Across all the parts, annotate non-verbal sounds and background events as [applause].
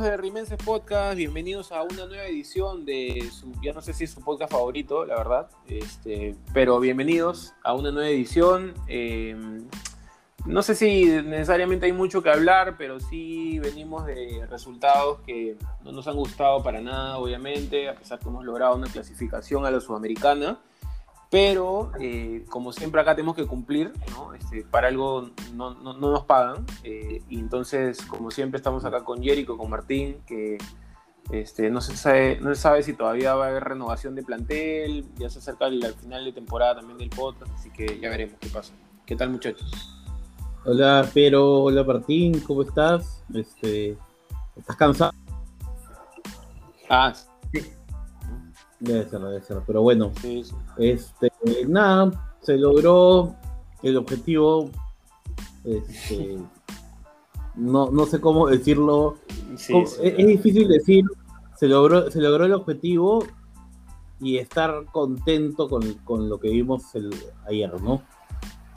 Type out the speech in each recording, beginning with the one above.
De Rimenses Podcast, bienvenidos a una nueva edición de su, ya no sé si su podcast favorito, la verdad, este, pero bienvenidos a una nueva edición. Eh, no sé si necesariamente hay mucho que hablar, pero sí venimos de resultados que no nos han gustado para nada, obviamente, a pesar que hemos logrado una clasificación a la sudamericana. Pero, eh, como siempre acá tenemos que cumplir, ¿no? Este, para algo no, no, no nos pagan. Eh, y entonces, como siempre, estamos acá con Jericho, con Martín, que este, no, se sabe, no se sabe si todavía va a haber renovación de plantel, ya se acerca el, al final de temporada también del podcast, así que ya veremos qué pasa. ¿Qué tal, muchachos? Hola, Pero, hola Martín, ¿cómo estás? Este, ¿Estás cansado? Ah, Debe ser, debe ser. Pero bueno, sí, sí. este, nada, se logró el objetivo. Este, no, no sé cómo decirlo. Sí, es, es, difícil decir. Se logró, se logró el objetivo y estar contento con, con lo que vimos el, ayer, ¿no?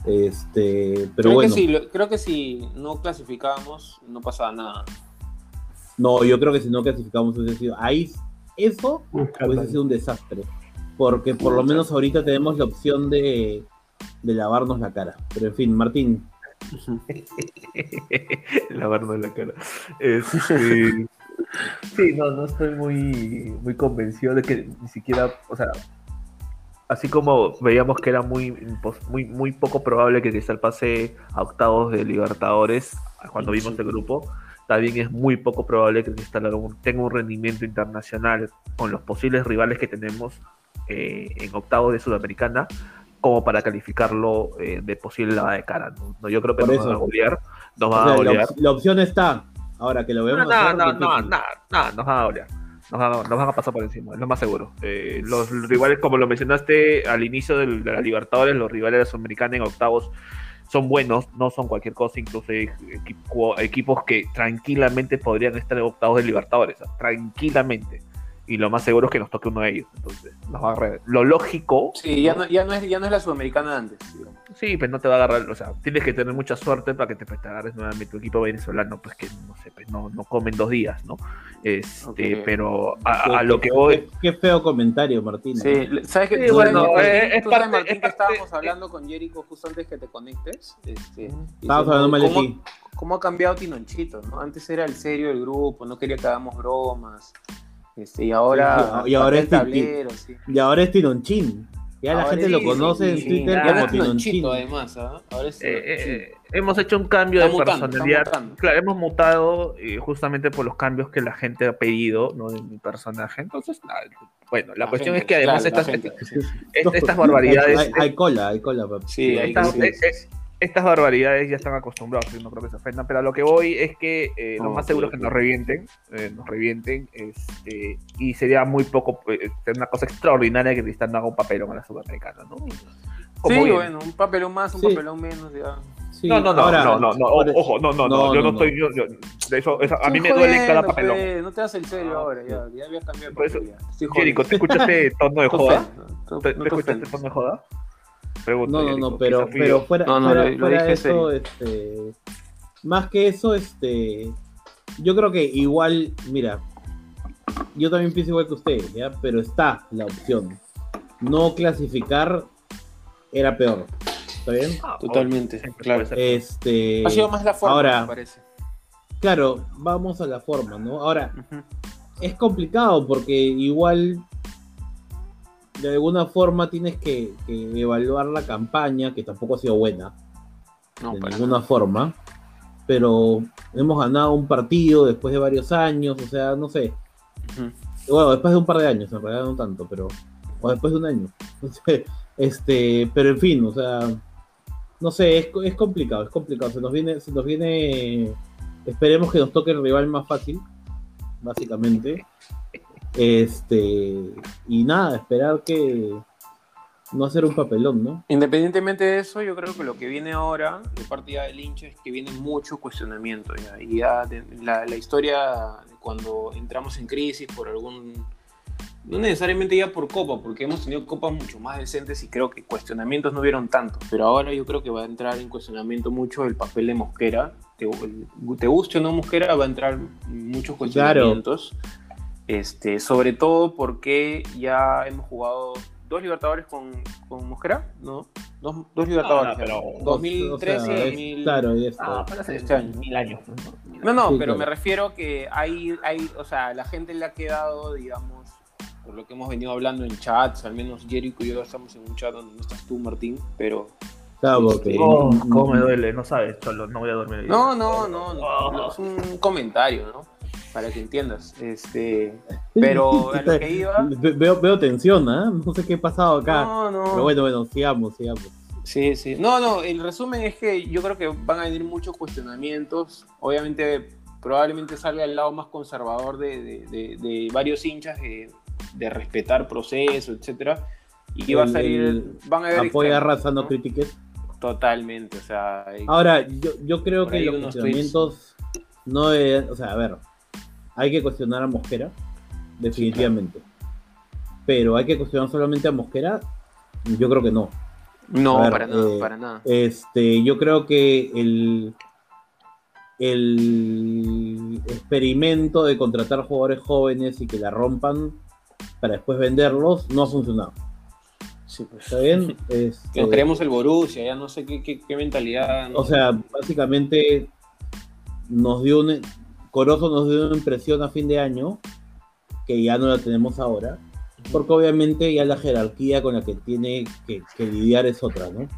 Este, pero creo bueno. Que si, creo que si no clasificábamos, no pasaba nada. No, yo creo que si no clasificamos, hubiese sido. Ahí eso hubiese sido un desastre. Porque por lo menos ahorita tenemos la opción de, de lavarnos la cara. Pero en fin, Martín. [laughs] lavarnos la cara. Este, [laughs] sí, no, no estoy muy, muy convencido de que ni siquiera, o sea, así como veíamos que era muy, muy, muy poco probable que Cristal pase a octavos de Libertadores cuando vimos el grupo también es muy poco probable que Cristal tenga un rendimiento internacional con los posibles rivales que tenemos eh, en octavos de Sudamericana como para calificarlo eh, de posible lavada de cara. ¿no? Yo creo que nos eso. va a golear. Nos o sea, a golear. La, la, opción está. Ahora que lo vemos. No, no, no, no, no, no, nos van a golear. Nos van, a, nos van a pasar por encima, es lo más seguro. Eh, los rivales, como lo mencionaste al inicio de la Libertadores, los rivales de Sudamericana en octavos son buenos, no son cualquier cosa, incluso hay equipo, equipos que tranquilamente podrían estar en octavos de Libertadores, tranquilamente. Y lo más seguro es que nos toque uno de ellos. Entonces, nos va a agarrar. Lo lógico. Sí, ya no, ya no, es, ya no es la sudamericana de antes. Digamos. Sí, pues no te va a agarrar. O sea, tienes que tener mucha suerte para que te, te agarres nuevamente tu equipo venezolano, pues que pues no, no comen dos días, ¿no? Este, okay. Pero a, a, lo que voy. Qué, qué, feo comentario, Martín. Sí, ¿sabes qué? Sí, bueno, eh, es parte, Martín, que estábamos hablando con Jericho justo antes que te conectes. Este, Estábamos hablando mal de ti. ¿Cómo ha cambiado Tinonchito? ¿no? Antes era el serio del grupo, no quería que hagamos bromas. Este, y ahora, sí, y, ahora es tablero, sí. y ahora es Tinonchín. Ya ahora la gente lo conoce en Twitter como Tinonchín. además, ¿eh? ahora es eh, eh, hemos hecho un cambio está de mutando, personalidad. Claro, hemos mutado eh, justamente por los cambios que la gente ha pedido ¿no? de mi personaje. Entonces, nada, bueno, la, la cuestión gente, es que además claro, estas, gente, estas, estas, barbaridades. Hay, hay, cola, hay cola, papi. Sí, hay, estas, sí, estas barbaridades ya están acostumbrados, no creo que se ofendan, pero a lo que voy es que eh, lo oh, más seguro es que nos revienten, eh, nos revienten, este, y sería muy poco, eh, una cosa extraordinaria que Cristal no haga un papelón a la Sudamericana, ¿no? Como sí, bien. bueno, un papelón más, un sí. papelón menos, ya. Sí, no, no, no, Ahora, no, no, no, ojo, no, no, no, yo no, estoy, yo, yo, de eso, eso a mí me duele cada papelón. Pe, no te das el serio ahora, ya, ya habías cambiado de papel, Jerico, ¿te escuchaste tono de joda? ¿Te escuchaste tono de joda? Pregunta, no, no, no, pero, pero fuera, no, no, fuera, lo, fuera lo de eso, este, más que eso, este, yo creo que igual, mira, yo también pienso igual que usted, ¿ya? pero está la opción. No clasificar era peor. ¿Está bien? Ah, Totalmente, claro. Este, ha sido más la forma, ahora, me parece. Claro, vamos a la forma, ¿no? Ahora, uh -huh. es complicado porque igual de alguna forma tienes que, que, evaluar la campaña, que tampoco ha sido buena, no, de ninguna forma, pero hemos ganado un partido después de varios años, o sea, no sé. Uh -huh. Bueno, después de un par de años, en realidad no tanto, pero. O después de un año. [laughs] este, pero en fin, o sea. No sé, es, es complicado, es complicado. Se nos viene, se nos viene. Esperemos que nos toque el rival más fácil, básicamente. Este, y nada, esperar que no hacer un papelón, ¿no? Independientemente de eso, yo creo que lo que viene ahora de parte ya del hincha es que viene mucho cuestionamiento. Ya, y ya de, la, la, historia de cuando entramos en crisis por algún. No necesariamente ya por Copa, porque hemos tenido copas mucho más decentes y creo que cuestionamientos no vieron tanto. Pero ahora yo creo que va a entrar en cuestionamiento mucho el papel de Mosquera te, te guste o no Mosquera, va a entrar muchos cuestionamientos. Este, sobre todo porque ya hemos jugado dos Libertadores con, con Mosquera, ¿no? Dos, dos Libertadores. pero, 2013 o sea, y es- 2000. Claro, y esto. Ah, pero hace Este año. mil años. No, no, Sí, pero claro. me refiero que hay, hay, o sea, la gente le ha quedado, digamos, por lo que hemos venido hablando en chats, al menos Jericho y yo estamos en un chat donde no estás tú, Martín, pero... Claro, porque- Oh, cómo me duele, no sabes, Cholo, no voy a dormir. No, no, no, no, es un comentario, ¿no? Para que entiendas. Este, pero a lo [laughs] que iba... Ve- Veo, veo tensión, ¿ah? No sé qué ha pasado acá. No, no. Pero bueno, bueno, sigamos, sigamos. Sí, sí. No, no, el resumen es que yo creo que van a venir muchos cuestionamientos. Obviamente, probablemente salga el lado más conservador de, de- de- de varios hinchas de, de respetar proceso, etcétera. Y va a salir, el van a haber Apoya raza, no ¿no? critiques. Totalmente, o sea, Ahora, yo, yo creo que los cuestionamientos no deben- o sea, a ver, hay que cuestionar a Mosquera, definitivamente. Pero hay que cuestionar solamente a Mosquera, yo creo que no. no, ver, para nada, eh, para nada. Este, yo creo que el, el experimento de contratar jugadores jóvenes y que la rompan para después venderlos no ha funcionado. Sí, pues. ¿Está bien? [laughs] Este, Nos creemos el Borussia, ya no sé qué, qué- qué mentalidad. ¿no? O sea, básicamente nos dio un Corozo nos dio una impresión a fin de año que ya no la tenemos ahora, porque obviamente ya la jerarquía con la que tiene que, que lidiar es otra, ¿no?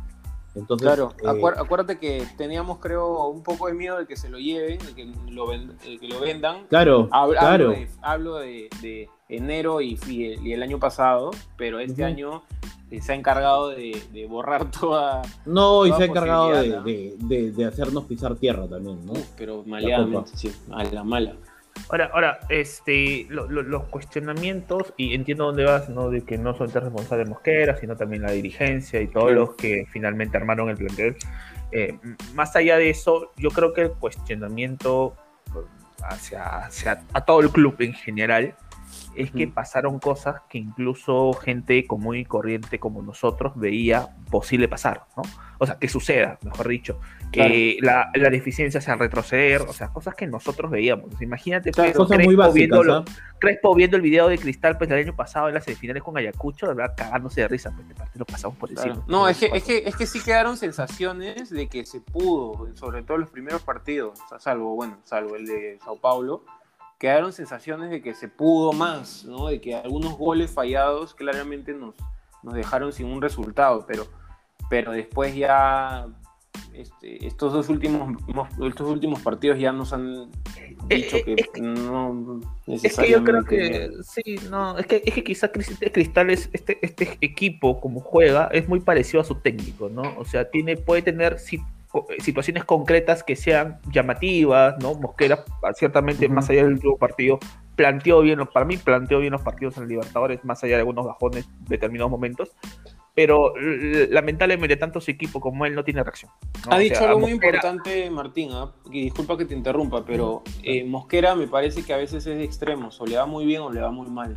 Entonces, Claro, eh, acuérdate que teníamos, creo, un poco de miedo de que se lo lleven, de que lo, ven- de que lo vendan. claro, Hablo, claro, hablo de, hablo de- de enero y, y el, y el año pasado, pero este año se ha encargado de, de borrar [laughs] toda. no, y toda se ha encargado de, de- de- de hacernos pisar tierra también, ¿no? Pero maleadamente, sí, a la mala. Ahora, ahora, este, lo- lo- los cuestionamientos, y entiendo dónde vas, ¿no? De que no solamente es responsable Mosquera, sino también la dirigencia y todos los que finalmente armaron el plantel. Eh, más allá de eso, yo creo que el cuestionamiento eh, hacia, hacia a todo el club en general es que pasaron cosas que incluso gente común y corriente como nosotros veía posible pasar, ¿no? O sea, que suceda, mejor dicho, que la, la deficiencia sea retroceder, o sea, cosas que nosotros veíamos. Imagínate, Claro, Cosas muy Crespo, básicas, viéndolo- ¿ah? Crespo viendo el video de Cristal pues, el año pasado en las semifinales con Ayacucho, de verdad cagándose de risa, pues este partido lo pasamos por Claro. encima. No, es que, es, que, es que sí quedaron sensaciones de que se pudo, sobre todo los primeros partidos, salvo, bueno, salvo el de Sao Paulo, quedaron sensaciones de que se pudo más, ¿no? De que algunos goles fallados claramente nos, nos dejaron sin un resultado, pero, pero después ya este, estos dos últimos estos últimos partidos ya nos han dicho Eh, que eh, no Es que yo creo necesariamente que sí, no, es que, es que quizá Cris- Cristal es, este, este equipo como juega es muy parecido a su técnico, ¿no? O sea, tiene, puede tener si- situaciones concretas que sean llamativas, ¿no? Mosquera, ciertamente, Ujú. más allá del último partido, planteó bien, para mí planteó bien los partidos en Libertadores, más allá de algunos bajones de determinados momentos, pero lamentablemente tanto su equipo como él no tiene reacción. ¿no? Ha O dicho sea, algo muy importante, Martín, ¿ah? y disculpa que te interrumpa, pero eh, Mosquera me parece que a veces es de extremos, o le va muy bien o le va muy mal.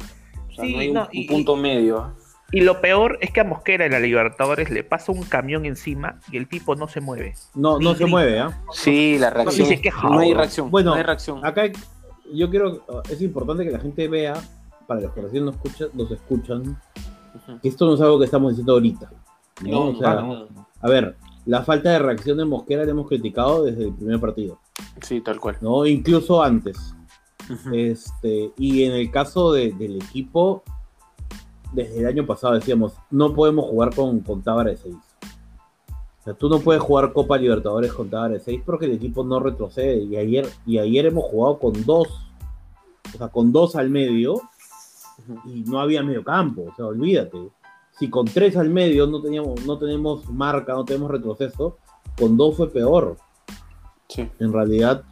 O sea, Sí, no hay un, no, un y- punto medio. Y lo peor es que a Mosquera en la Libertadores le pasa un camión encima y el tipo no se mueve. No, no se mueve, ¿ah? Sí, la reacción- queja, no hay reacción. Bueno, no hay reacción. Acá yo quiero, es importante que la gente vea, para los que recién nos, escucha, nos escuchan, que esto no es algo que estamos diciendo ahorita. ¿no? No, O no, sea, no, no. A ver, la falta de reacción de Mosquera la hemos criticado desde el primer partido, Sí, tal cual. ¿no? Incluso antes. Este, y en el caso de- del equipo, desde el año pasado decíamos, no podemos jugar con, con Tábara de 6. O sea, tú no puedes jugar Copa Libertadores con Tábara de 6 porque el equipo no retrocede. Y ayer, y ayer hemos jugado con dos, o sea, con dos al medio y no había medio campo. O sea, olvídate. Si con tres al medio no teníamos, no tenemos marca, no tenemos retroceso, con dos fue peor Sí. en realidad,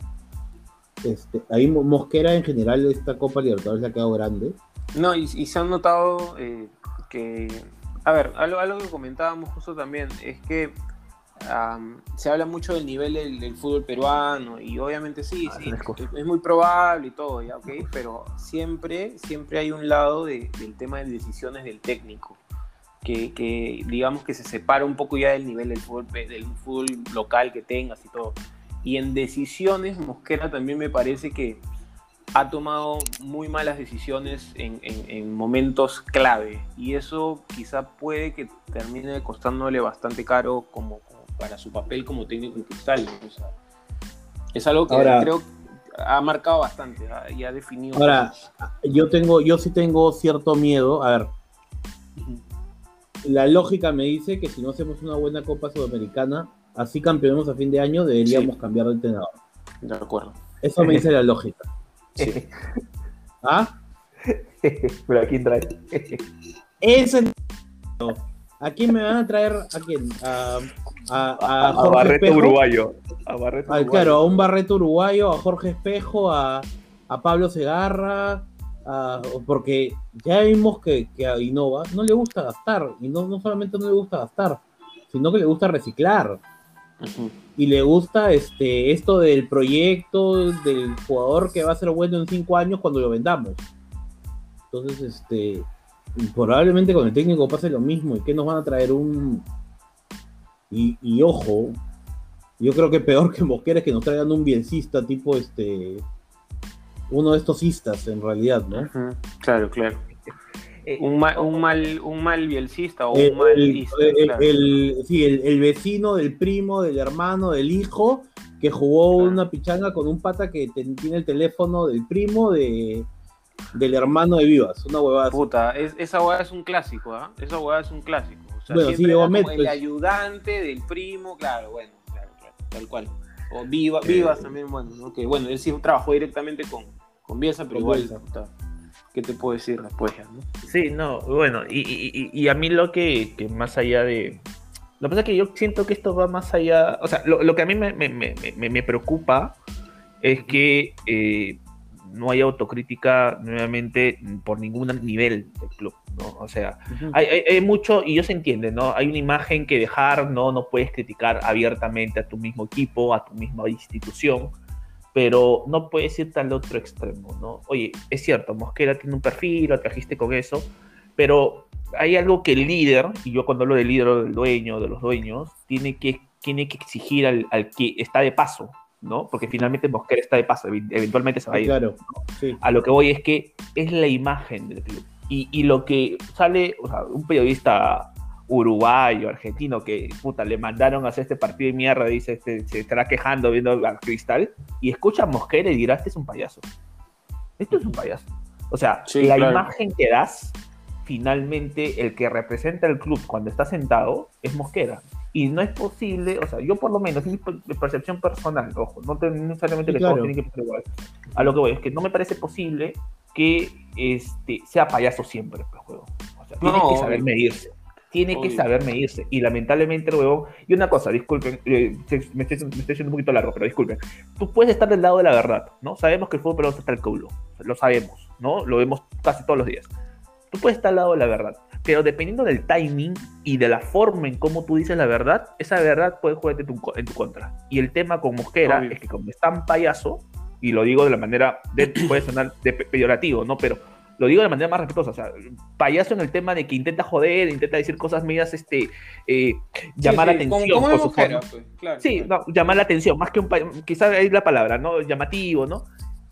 este, ahí Mo- Mosquera en general esta Copa Libertadores le ha quedado grande. No, y, y se han notado eh, que. A ver, algo, algo que comentábamos justo también es que se habla mucho del nivel del, del fútbol peruano y obviamente sí, Ah, sí, es muy probable y todo, ya, ok, pero siempre, siempre hay un lado de- del tema de decisiones del técnico. Que, que digamos que se separa un poco ya del nivel del fútbol, del fútbol local que tengas y todo. Y en decisiones, Mosquera también me parece que ha tomado muy malas decisiones en, momentos clave. Y eso quizá puede que termine costándole bastante caro como, para su papel como técnico en cristal. es algo que creo ha marcado bastante y ha definido. Ahora, yo tengo, yo sí tengo cierto miedo. A ver, la lógica me dice que si no hacemos una buena Copa Sudamericana, así campeonemos a fin de año, deberíamos cambiar de entrenador. De acuerdo. Eso me dice la lógica. Sí. [laughs] ¿Ah? [laughs] Pero ¿a quién trae? [laughs] Ese... ¿A quién me van a traer? ¿A quién? A, a, a, Barreto Uruguayo. A Barreto Uruguayo. Claro, a un Barreto Uruguayo, a Jorge Espejo, a, a Pablo Segarra, porque ya vimos que, a Innova no le gusta gastar, y no, no solamente no le gusta gastar, sino que le gusta reciclar. Y le gusta este, esto del proyecto del jugador que va a ser bueno en cinco años cuando lo vendamos. Entonces, este, probablemente con el técnico pase lo mismo. ¿Y que nos van a traer un... Y, y ojo, yo creo que peor que Mosquera es que nos traigan un biencista tipo este uno de estos istas en realidad, ¿no? Claro, claro. Eh, un, mal, un, mal, un mal bielcista o un mal el, sí, el, vecino del primo, del hermano, del hijo, que jugó una pichanga con un pata que tiene el teléfono del primo de, del hermano de Vivas, una huevada. Puta, esa huevada es un clásico, ¿ah? Esa huevada es un clásico. O sea, bueno, sí, el pues. ayudante del primo, claro, bueno, claro, claro, tal cual. O Viva, Vivas también, bueno, ¿no? que bueno, él sí trabajó directamente con, con pero igual, ¿qué te puedo decir después? ¿no? Sí, no, bueno, y, a mí lo que, más allá de... Lo que pasa es que yo siento que esto va más allá, o sea, lo, que a mí me, preocupa es que eh, no hay autocrítica nuevamente por ningún nivel del club, ¿no? O sea, hay, mucho, y yo se entiende, ¿no? Hay una imagen que dejar, ¿no? No puedes criticar abiertamente a tu mismo equipo, a tu misma institución, pero no puedes irte al otro extremo, ¿no? Oye, es cierto, Mosquera tiene un perfil, lo trajiste con eso, pero hay algo que el líder, y yo cuando hablo del líder o del dueño, de los dueños, tiene que, tiene que exigir al, que está de paso, ¿no? Porque finalmente Mosquera está de paso, eventualmente se va a ir. Claro, A lo que voy es que es la imagen del club. Y, y lo que sale, o sea, un periodista uruguayo, argentino, que puta, le mandaron a hacer este partido de mierda, dice, este, se estará quejando viendo al cristal, y escucha a Mosquera y dirá, este es un payaso. Esto es un payaso. O sea, la imagen que das, finalmente, el que representa el club cuando está sentado es Mosquera. Y no es posible, o sea, yo por lo menos, es mi percepción personal, ojo, no necesariamente que tiene que ser igual. A lo que voy, es que no me parece posible que este, sea payaso siempre el juego. O sea, tiene que saber medirse tiene que saber medirse. Y lamentablemente huevón. Y una cosa, disculpen, eh, me, estoy, me, estoy, yendo un poquito largo, pero disculpen. Tú puedes estar del lado de la verdad, ¿no? Sabemos que el fútbol peruano está el culo. Lo sabemos, ¿no? Lo vemos casi todos los días. Tú puedes estar al lado de la verdad. Pero dependiendo del timing y de la forma en cómo tú dices la verdad, esa verdad puede jugar en tu, en tu contra. Y el tema con Mosquera es que como es tan payaso, y lo digo de la manera, de, puede sonar de peyorativo, ¿no? Pero lo digo de manera más respetuosa, o sea, payaso en el tema de que intenta joder, intenta decir cosas medias, este, eh, llamar la atención. pues, sí, no, llamar la atención, más que un quizás es la palabra, ¿no? Llamativo, ¿no?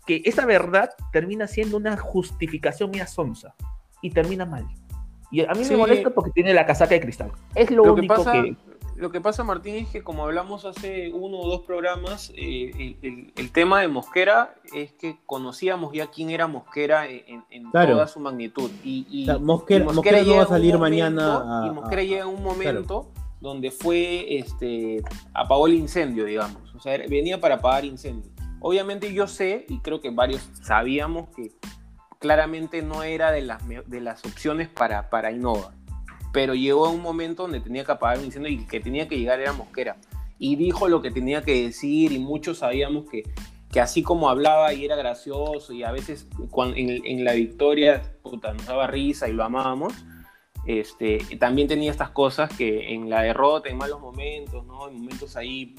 Que esa verdad termina siendo una justificación mía sonsa y termina mal. Y a mí me molesta porque tiene la casaca de cristal. Es lo, único que lo que pasa, Martín, es que como hablamos hace uno o dos programas, eh, el, tema de Mosquera es que conocíamos ya quién era Mosquera en, toda su magnitud. Y, Mosquera, no va a salir mañana. y Mosquera llega en un momento donde fue, este, apagó el incendio, digamos. O sea, venía para apagar incendio. Obviamente yo sé, y creo que varios sabíamos que claramente no era de las, de las opciones para, para Innova pero llegó a un momento donde tenía que apagar un incendio y que tenía que llegar era Mosquera. Y dijo lo que tenía que decir y muchos sabíamos que, que así como hablaba y era gracioso y a veces en, la victoria puta, nos daba risa y lo amábamos, este, también tenía estas cosas que en la derrota, en malos momentos, ¿no? en momentos ahí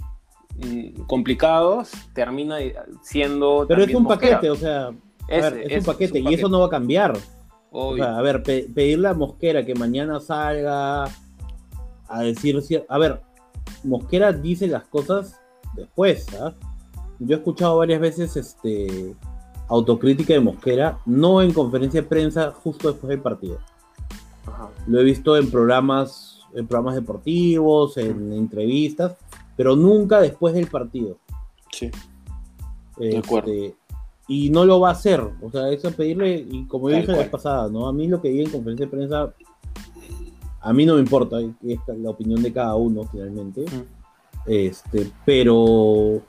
mm, complicados, termina siendo... Pero es un paquete, o sea, es, un paquete y eso no va a cambiar a ver, pedirle a Mosquera que mañana salga a decir. A ver, Mosquera dice las cosas después. ¿ah? Yo he escuchado varias veces este, autocrítica de Mosquera, no en conferencia de prensa justo después del partido. Lo he visto en programas, en programas deportivos, en entrevistas, pero nunca después del partido. Sí. Este, y no lo va a hacer. O sea, eso es pedirle, y como yo dije la vez pasada, ¿no? A mí lo que diga en conferencia de prensa, a mí no me importa, es la opinión de cada uno finalmente. Este, pero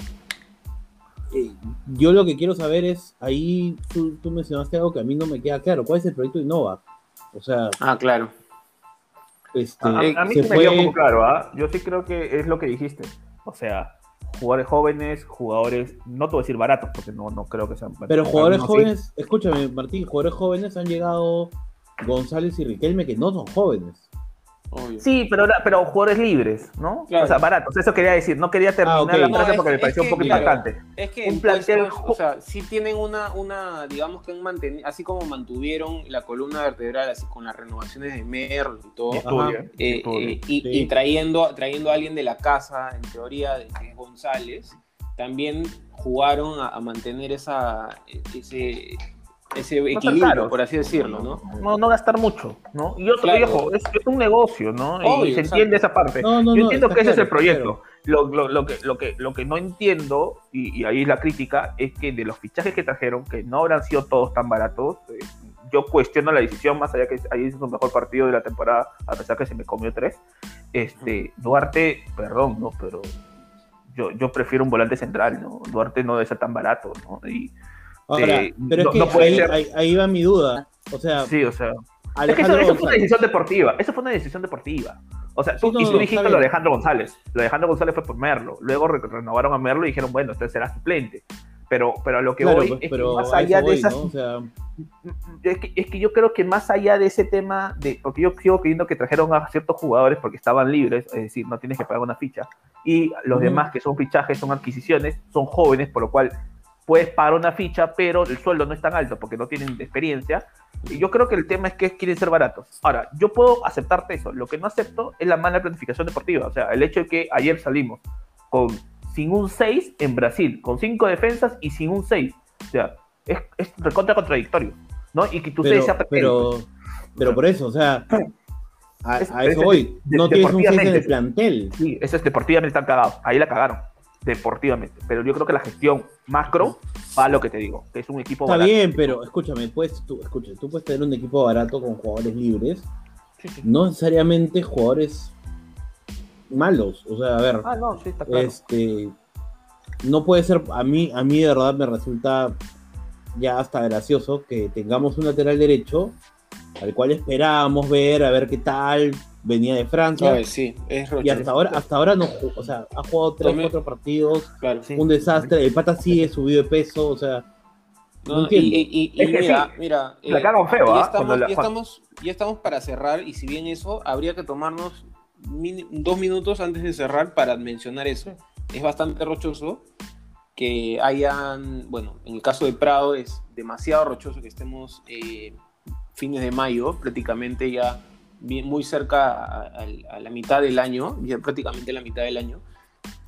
eh, yo lo que quiero saber es, ahí tú, mencionaste algo que a mí no me queda claro, ¿cuál es el proyecto de Innova? O sea... Ah, claro. Este, a, mí se me queda un poco claro, ¿ah? Yo sí creo que es lo que dijiste. O sea, jugadores jóvenes, jugadores, no te voy a decir baratos, porque no, no creo que sean Pero jugadores jóvenes, escúchame, Martín, jugadores jóvenes han llegado González y Riquelme que no son jóvenes. Sí, pero, pero jugadores libres, ¿no? O sea, baratos. Eso quería decir. No quería terminar ah, la frase porque me pareció un poco importante. Es que un plantel... o sea, sí tienen una, una digamos que han mantenido, así como mantuvieron la columna vertebral, así con las renovaciones de Merlo y todo, eh, eh, y, trayendo, trayendo a alguien de la casa, en teoría, de que es González, también jugaron a, a mantener esa, ese ese equilibrio, por así decirlo, ¿no? No, no gastar mucho, ¿no? Y otro, viejo, es, un negocio, ¿no? y se entiende esa parte. Yo entiendo que ese es el proyecto. Lo, lo, lo, que, lo, que, lo que no entiendo, y, ahí es la crítica, es que de los fichajes que trajeron, que no habrán sido todos tan baratos, eh, yo cuestiono la decisión, más allá que ahí es un mejor partido de la temporada, a pesar que se me comió tres. Este, Duarte, perdón, ¿no? Pero yo, yo prefiero un volante central, ¿no? Duarte no debe ser tan barato, ¿no? Y, Ahora, pero es que ahí, va mi duda. O sea, sí, o sea. Es que eso, fue una decisión deportiva. Eso fue una decisión deportiva. O sea, tú, y tú dijiste lo de Alejandro González. Lo de Alejandro González fue por Merlo. Luego renovaron a Merlo y dijeron, bueno, usted será suplente. Pero, pero a lo que voy pues, es que más allá de esas. es, que, es, que, yo creo que más allá de ese tema, de porque yo sigo creyendo que trajeron a ciertos jugadores porque estaban libres, es decir, no tienes que pagar una ficha, y los demás que son fichajes, son adquisiciones, son jóvenes, por lo cual puedes pagar una ficha, pero el sueldo no es tan alto porque no tienen experiencia. Y yo creo que el tema es que quieren ser baratos. Ahora, yo puedo aceptarte eso. Lo que no acepto es la mala planificación deportiva. O sea, el hecho de que ayer salimos con sin un 6 en Brasil, con 5 defensas y sin un 6. O sea, es, es recontra contradictorio. ¿no? Y que tú pero, sea pero, pero por eso, o sea, a, eso voy. No tienes un 6 en el plantel. Sí, eso es deportivamente están cagados. Ahí la cagaron deportivamente. Pero yo creo que la gestión macro va a lo que te digo, que es un equipo Está bien, pero escúchame, pues, tú, escucha, tú puedes tener un equipo barato con jugadores libres, no necesariamente jugadores malos. O sea, a ver, ah, no, está claro. este, no puede ser, a mí, a mí de verdad me resulta ya hasta gracioso que tengamos un lateral derecho al cual esperábamos ver, a ver qué tal, venía de Francia. sí, es y hasta ahora, hasta ahora no, o sea, ha jugado tres, cuatro partidos, un desastre, el pata sigue subido de peso, o sea. No, y, mira, mira, la eh, feo, ya, ¿ah? estamos, ya, estamos, ya estamos para cerrar, y si bien eso, habría que tomarnos dos minutos antes de cerrar para mencionar eso. Es bastante rochoso que hayan, bueno, en el caso de Prado es demasiado rochoso que estemos eh, fines de mayo, prácticamente ya muy cerca a, la mitad del año, prácticamente la mitad del año,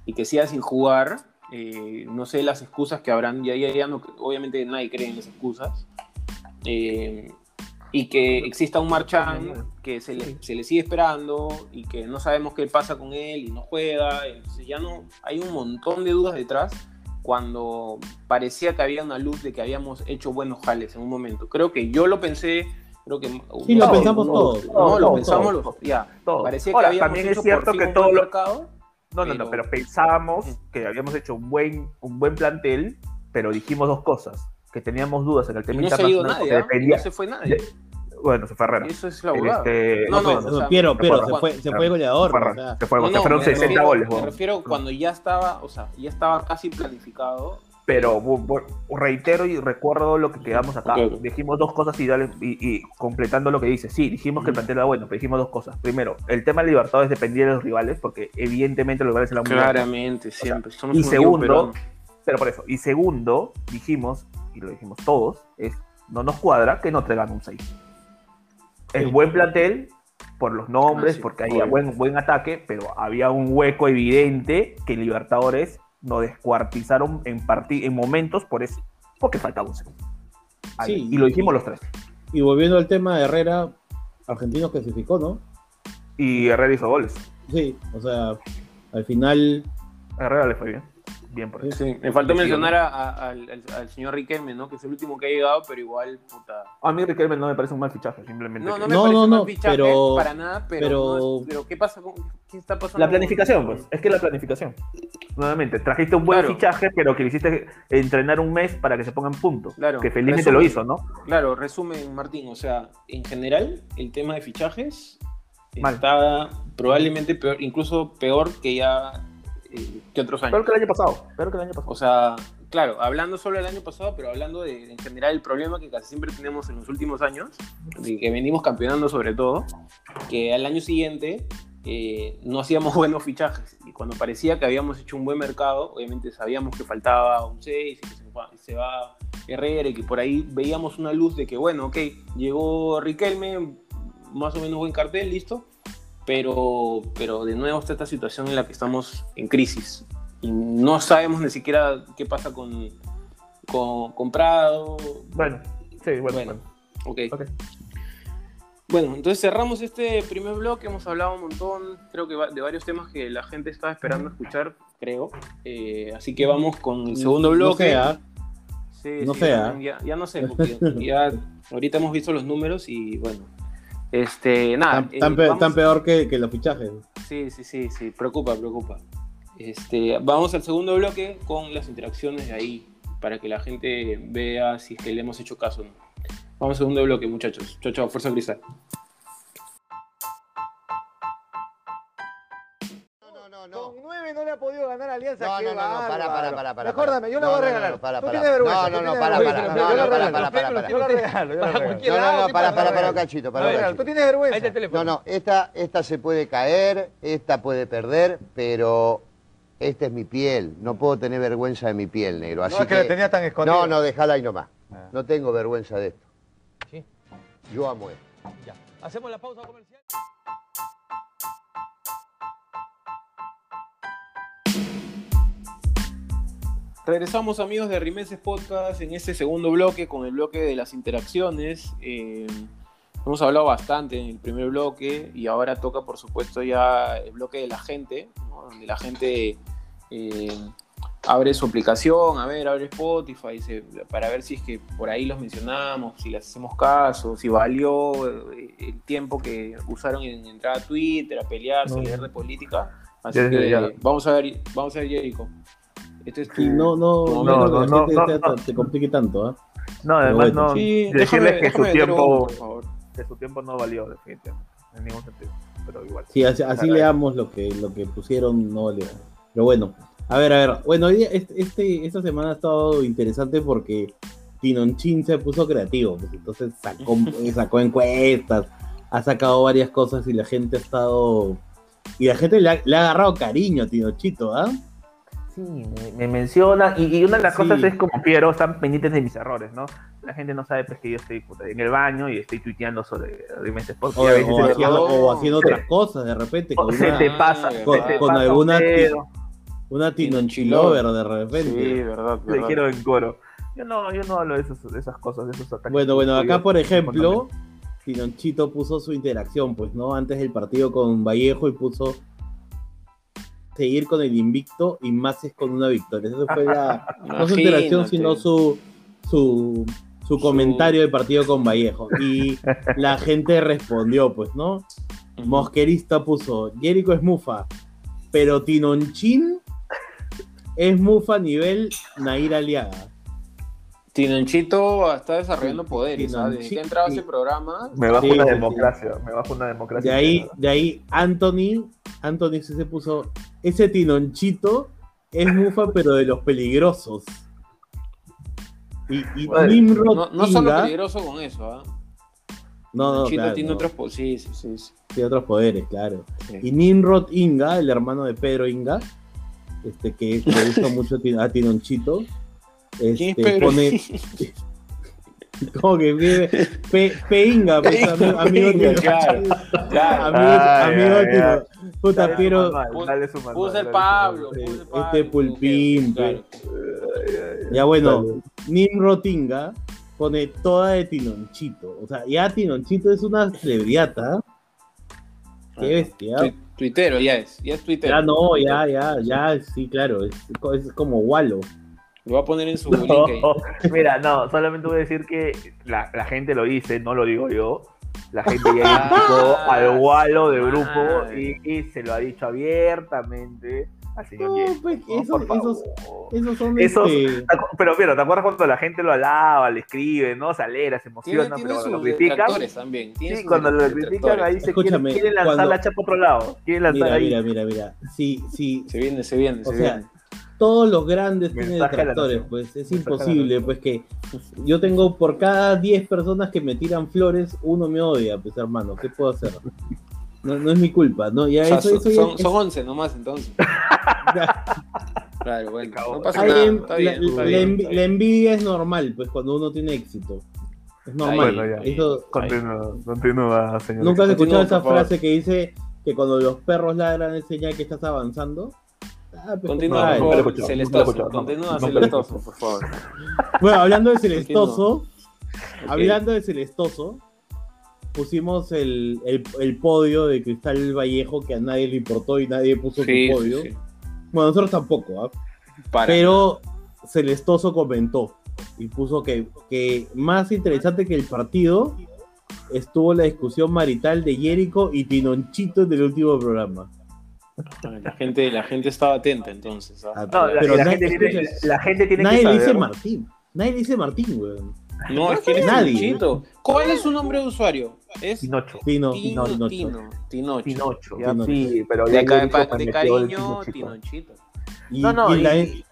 y que siga sin jugar, eh, no sé las excusas que habrán, ya, ya, ya no, obviamente nadie cree en las excusas, eh, y que exista un Marchand que se le, se le, sigue esperando y que no sabemos qué pasa con él y no juega, entonces ya no, hay un montón de dudas detrás cuando parecía que había una luz de que habíamos hecho buenos jales en un momento. Creo que yo lo pensé Creo que sí, lo pensamos todos. No, lo pensamos los, ya. Parecía que también es cierto que todo lo no, no, no, pero pensábamos que habíamos hecho un buen, un buen plantel, pero dijimos dos cosas, que teníamos dudas en el tema no internacional. Se ha ido nadie, ¿eh? no se fue nadie. bueno, se fue Herrera. Eso es la verdad. Este, no, no, no, pero, pero se fue, se fue goleador. Se, fue, se fueron 60 goles. Me refiero cuando ya estaba, o sea, ya estaba casi planificado pero reitero y recuerdo lo que quedamos acá. Dijimos dos cosas y, y, completando lo que dice. Sí, dijimos que el plantel era bueno, pero dijimos dos cosas. Primero, el tema de Libertadores dependía de los rivales, porque evidentemente los rivales eran muy Claramente, siempre. y segundo, pero... por eso, y segundo, dijimos, y lo dijimos todos, es no nos cuadra que no traigan un 6. Es buen plantel por los nombres, ah, porque había buen, buen ataque, pero había un hueco evidente que Libertadores nos descuartizaron en, en momentos por eso, porque faltaba un segundo. Sí, y lo hicimos los tres. Y volviendo al tema de Herrera, Argentino clasificó, ¿no? Y Herrera hizo goles. Sí, o sea, al final. Herrera le fue bien. Bien por eso. Sí, me faltó mencionar a, a, al, al, señor Riquelme, ¿no? Que es el último que ha llegado, pero igual, puta. A mí Riquelme no me parece un mal fichaje, simplemente. No, no me parece un mal fichaje pero, para nada, pero, pero... pero ¿qué pasa con, qué está pasando? La planificación, pues. Es que la planificación. Nuevamente, trajiste un buen fichaje, pero que le hiciste entrenar un mes para que se ponga en punto. Claro. Que felizmente lo hizo, ¿no? Claro, resumen, Martín, o sea, en general, el tema de fichajes está probablemente peor, incluso peor que ya que otros años. Peor que el año pasado. Que el año pasado. O sea, claro, hablando solo del año pasado, pero hablando de en general el problema que casi siempre tenemos en los últimos años, y que venimos campeonando sobre todo, que al año siguiente eh, no hacíamos [laughs] buenos fichajes. Y cuando parecía que habíamos hecho un buen mercado, obviamente sabíamos que faltaba un 6 y que se va, Herrera y que por ahí veíamos una luz de que, bueno, ok, llegó Riquelme, más o menos buen cartel, listo pero, pero de nuevo está esta situación en la que estamos en crisis y no sabemos ni siquiera qué pasa con, con, con Prado. Bueno, sí, bueno. Bueno, okay. Bueno, entonces cerramos este primer bloque, hemos hablado un montón, creo que de varios temas que la gente estaba esperando escuchar, creo. Eh, así que vamos con el segundo bloque. No Sí, no sí, ya, ya, no sé, porque ya [laughs] ahorita hemos visto los números y bueno, este, nada. Tan, eh, peor que, que, los fichajes. Sí, sí, sí, sí, preocupa, preocupa. Este, vamos al segundo bloque con las interacciones de ahí, para que la gente vea si es que le hemos hecho caso o no. Vamos al segundo bloque, muchachos. Chao, chao, fuerza cristal. No le ha podido ganar Alianza. No, no, no, no, para, para, para, para. Mejor dame, yo la voy a regalar. Para, para, No, no, no, para, para. No, no, para, para, para. Yo la regalo, yo la regalo. No, no, no, para, para, para un cachito, para un cachito. Tú tienes vergüenza. No, no, esta, esta se puede caer, esta puede perder, pero esta es mi piel. No puedo tener vergüenza de mi piel, negro. Así no, es que, la tenía tan escondida. No, no, déjala ahí nomás. No tengo vergüenza de esto. ¿Sí? Yo amo esto. Ya. Hacemos la pausa comercial. Regresamos amigos de Rimeses Podcast en este segundo bloque con el bloque de las interacciones. Eh, hemos hablado bastante en el primer bloque y ahora toca por supuesto ya el bloque de la gente, donde la gente eh, abre su aplicación, a ver, abre Spotify para ver si es que por ahí los mencionamos, si les hacemos caso, si valió eh, el tiempo que usaron en entrar a Twitter, a pelearse, a leer de política. Así que vamos a ver, vamos a ver Jericho. Este no, no, no, no, no, no, te, complique tanto, ¿ah? No, además no. decirles que su tiempo, que su tiempo no valió definitivamente, en ningún sentido, pero igual. Sí, así, leamos lo que, lo que pusieron, no valió. Pero bueno, a ver, a ver, bueno, este, esta semana ha estado interesante porque Tinonchin se puso creativo, pues entonces sacó, [laughs] sacó encuestas, ha sacado varias cosas y la gente ha estado... Y la gente le ha, le ha agarrado cariño a Tinochito, ¿ah? Sí, me, menciona, y, una de las cosas es como Piero, están pendientes de mis errores, ¿no? La gente no sabe pues que yo estoy en el baño y estoy tuiteando sobre Sport. O, o, haciendo, otras cosas de repente. Con se te pasa. Con, alguna una Tinonchilover de repente. Sí, verdad, verdad. quiero en coro. Yo no, yo no hablo de, esos, de esas cosas, de esos ataques. Bueno, bueno, acá por ejemplo, Tinonchito puso su interacción, pues, ¿no? Antes del partido con Vallejo y puso seguir con el invicto y más es con una victoria. Esa fue la, [laughs] no su interacción, sino su, su, su comentario del partido con Vallejo. Y [laughs] la gente respondió, pues, ¿no? Mosquerista puso, Jericho es mufa, pero Tinonchín es mufa a nivel Nair Aliaga. Tinonchito está desarrollando poderes, ¿sabes? Desde que ha entrado a ese programa. Me bajo una democracia, me bajo una democracia. De ahí, de ahí Anthony, Anthony se puso, ese Tinonchito es mufa, pero de los peligrosos. Y, Nimrod no, no solo peligroso con eso, ¿ah? No, no, claro, tiene otros poderes, sí, sí, sí, Tiene otros poderes, claro. Y Nimrod Inga, el hermano de Pedro Inga, este que le gusta [laughs] mucho a Tinonchito, este, pone, [laughs] Como que vive pe, Peinga, pues, amigo, amigo Tino. claro, claro. Amigo, Ah, amigo. Puta, Dale pero manual, dale su manual, Puse dale el su Pablo. puse Este pulpín, claro. ya bueno, Dale. Nim Rotinga pone toda de Tinonchito. O sea, ya Tinonchito es una celebridad, ¿ah? Qué bestia. Tu- Tuitero, ya es. Ya es tuitero. Ya no, ya, ya, ya, sí, claro. Es, es como Wallo. Lo va a poner en su [laughs] No, link mira, no, solamente voy a decir que la, la gente lo dice, no lo digo yo. La gente ya identificó Ah, [laughs] al gualo de grupo y, y se lo ha dicho abiertamente al señor No, pues, ¿no? esos- esos-. Esos son Esos- este, ¿Te acu- Pero mira, ¿te acuerdas cuando la gente lo alaba, le escribe, no? Se alegra, se Tiene, emociona, tiene pero cuando sus lo critican, también. tiene sí, cuando lo critican ahí se quieren, Escúchame, quieren lanzar cuando- la chapa a otro lado. Quieren lanzar Mira, ahí. mira, mira, mira. Sí, sí. Se viene, se viene, O se sea, viene. Todos los grandes tienen detractores, pues es imposible, pues que yo tengo por cada 10 personas que me tiran flores, uno me odia, pues hermano, ¿qué puedo hacer? No, no es mi culpa, ¿no? Ya O sea, eso, son, eso ya son, es- son 11 nomás entonces. [laughs] Claro, bueno. No pasa Ahí nada. en- Está la, bien, está la bien, envi- está la bien. envidia es normal, pues cuando uno tiene éxito. Es normal. Bueno, ya. Eso- Continúa, continúa, señor. ¿Nunca has escuchado esa frase que dice que cuando los perros ladran es señal que estás avanzando? Ah, pues, Continúa, no, por favor. escuchado, Celestoso. Continúa, Celestoso, por favor. Bueno, hablando de Celestoso, hablando de Celestoso, pusimos el, el- el podio de Cristal Vallejo que a nadie le importó y nadie puso Sí, su podio. sí, sí. Bueno, nosotros tampoco, ¿ah? Para. pero Celestoso comentó y puso que, que más interesante que el partido estuvo la discusión marital de Jericho y Tinonchito en el último programa. La gente, la gente estaba atenta entonces. ¿ah? No, la, Pero la nadie- gente tiene, la gente tiene Nadie que le dice. Martín. Nadie le dice Martín, weón. No, es que eres Nadie. ¿Cuál es su nombre de usuario? Es Pinocho. Tino, Tino, Tino, Tino, Tinocho. Sí, pero ya De, ca- cariño. Tinochito. Y, No, no, y la- y-